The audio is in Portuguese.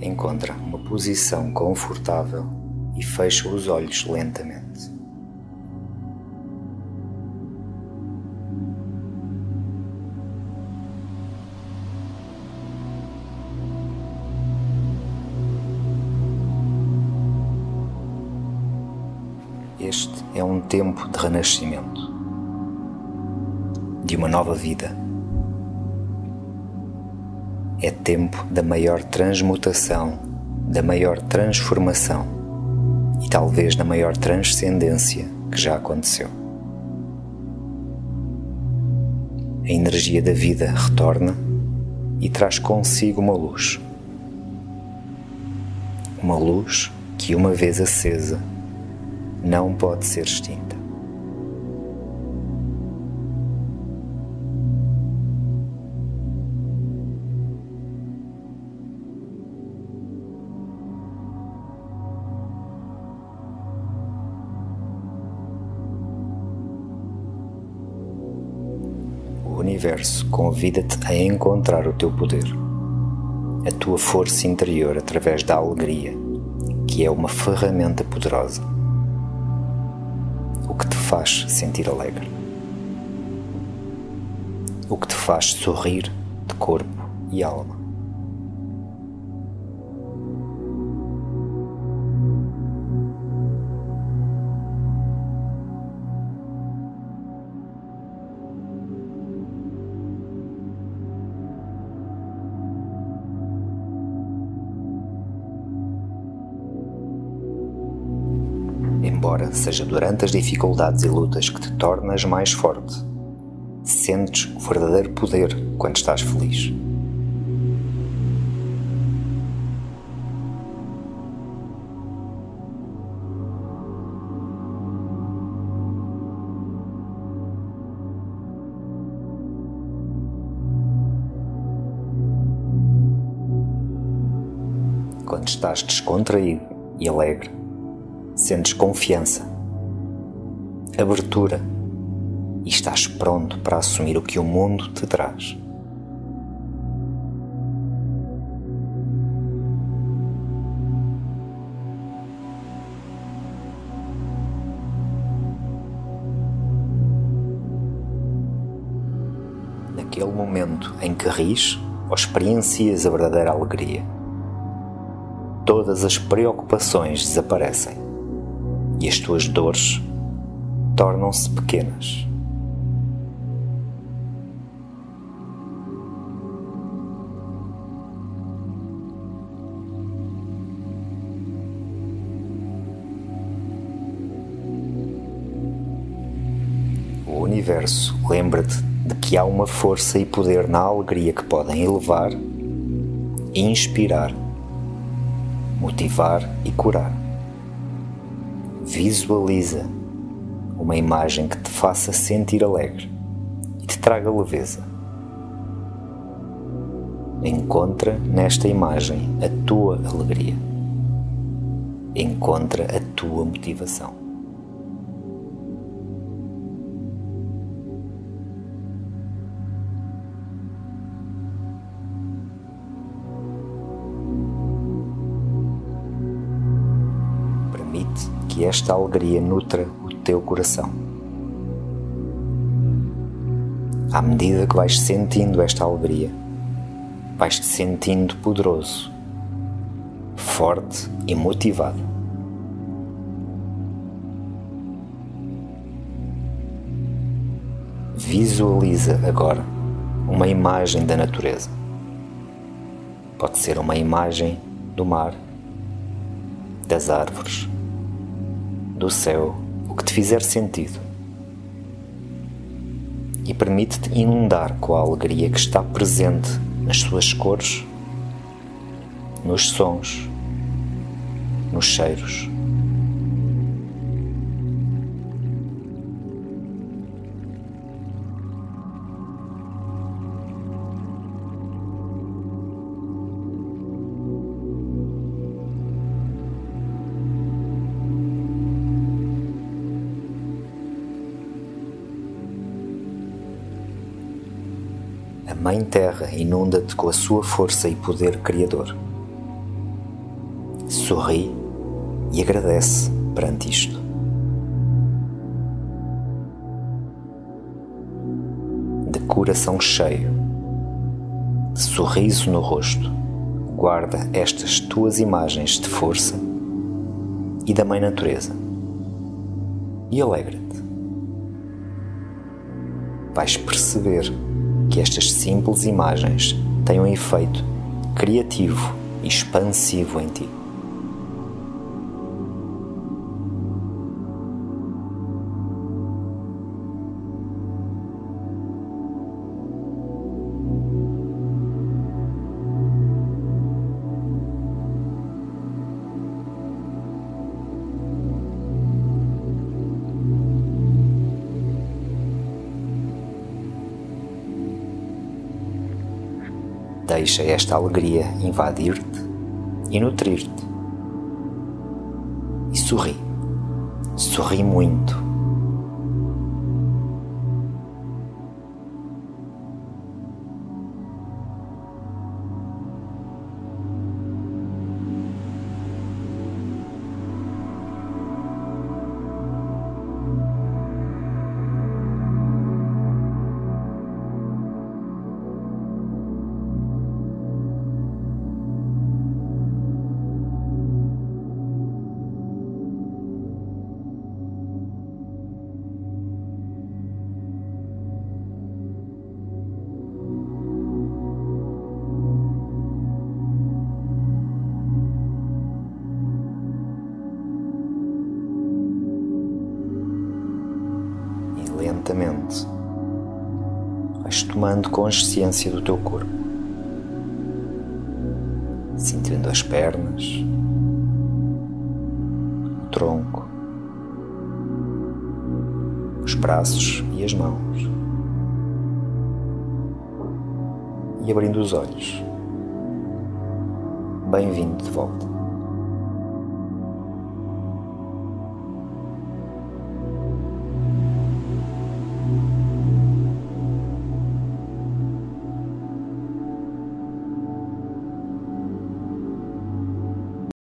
Encontra uma posição confortável e fecha os olhos lentamente. Este é um tempo de renascimento, de uma nova vida. É tempo da maior transmutação, da maior transformação e talvez da maior transcendência que já aconteceu. A energia da vida retorna e traz consigo uma luz. Uma luz que, uma vez acesa, não pode ser extinta. Universo convida-te a encontrar o teu poder, a tua força interior através da alegria, que é uma ferramenta poderosa o que te faz sentir alegre, o que te faz sorrir de corpo e alma. Embora seja durante as dificuldades e lutas que te tornas mais forte. Sentes o verdadeiro poder quando estás feliz. Quando estás descontraído e alegre, sentes confiança, abertura e estás pronto para assumir o que o mundo te traz. Naquele momento em que ris ou experiencias a verdadeira alegria, todas as preocupações desaparecem e as tuas dores tornam-se pequenas. O universo lembra-te de que há uma força e poder na alegria que podem elevar, inspirar, motivar e curar. Visualiza uma imagem que te faça sentir alegre e te traga leveza. Encontra nesta imagem a tua alegria. Encontra a tua motivação. Que esta alegria nutra o teu coração. À medida que vais sentindo esta alegria, vais te sentindo poderoso, forte e motivado. Visualiza agora uma imagem da natureza. Pode ser uma imagem do mar, das árvores, do céu, o que te fizer sentido. E permite-te inundar com a alegria que está presente nas suas cores, nos sons, nos cheiros. A Mãe Terra inunda-te com a sua força e poder criador. sorri e agradece perante isto. De coração cheio, sorriso no rosto, guarda estas tuas imagens de força e da Mãe Natureza e alegra-te. Vais perceber que estas simples imagens têm um efeito criativo e expansivo em ti. Deixa esta alegria invadir-te e nutrir-te. E sorri. Sorri muito. Lentamente vais tomando consciência do teu corpo, sentindo as pernas, o tronco, os braços e as mãos, e abrindo os olhos. Bem-vindo de volta.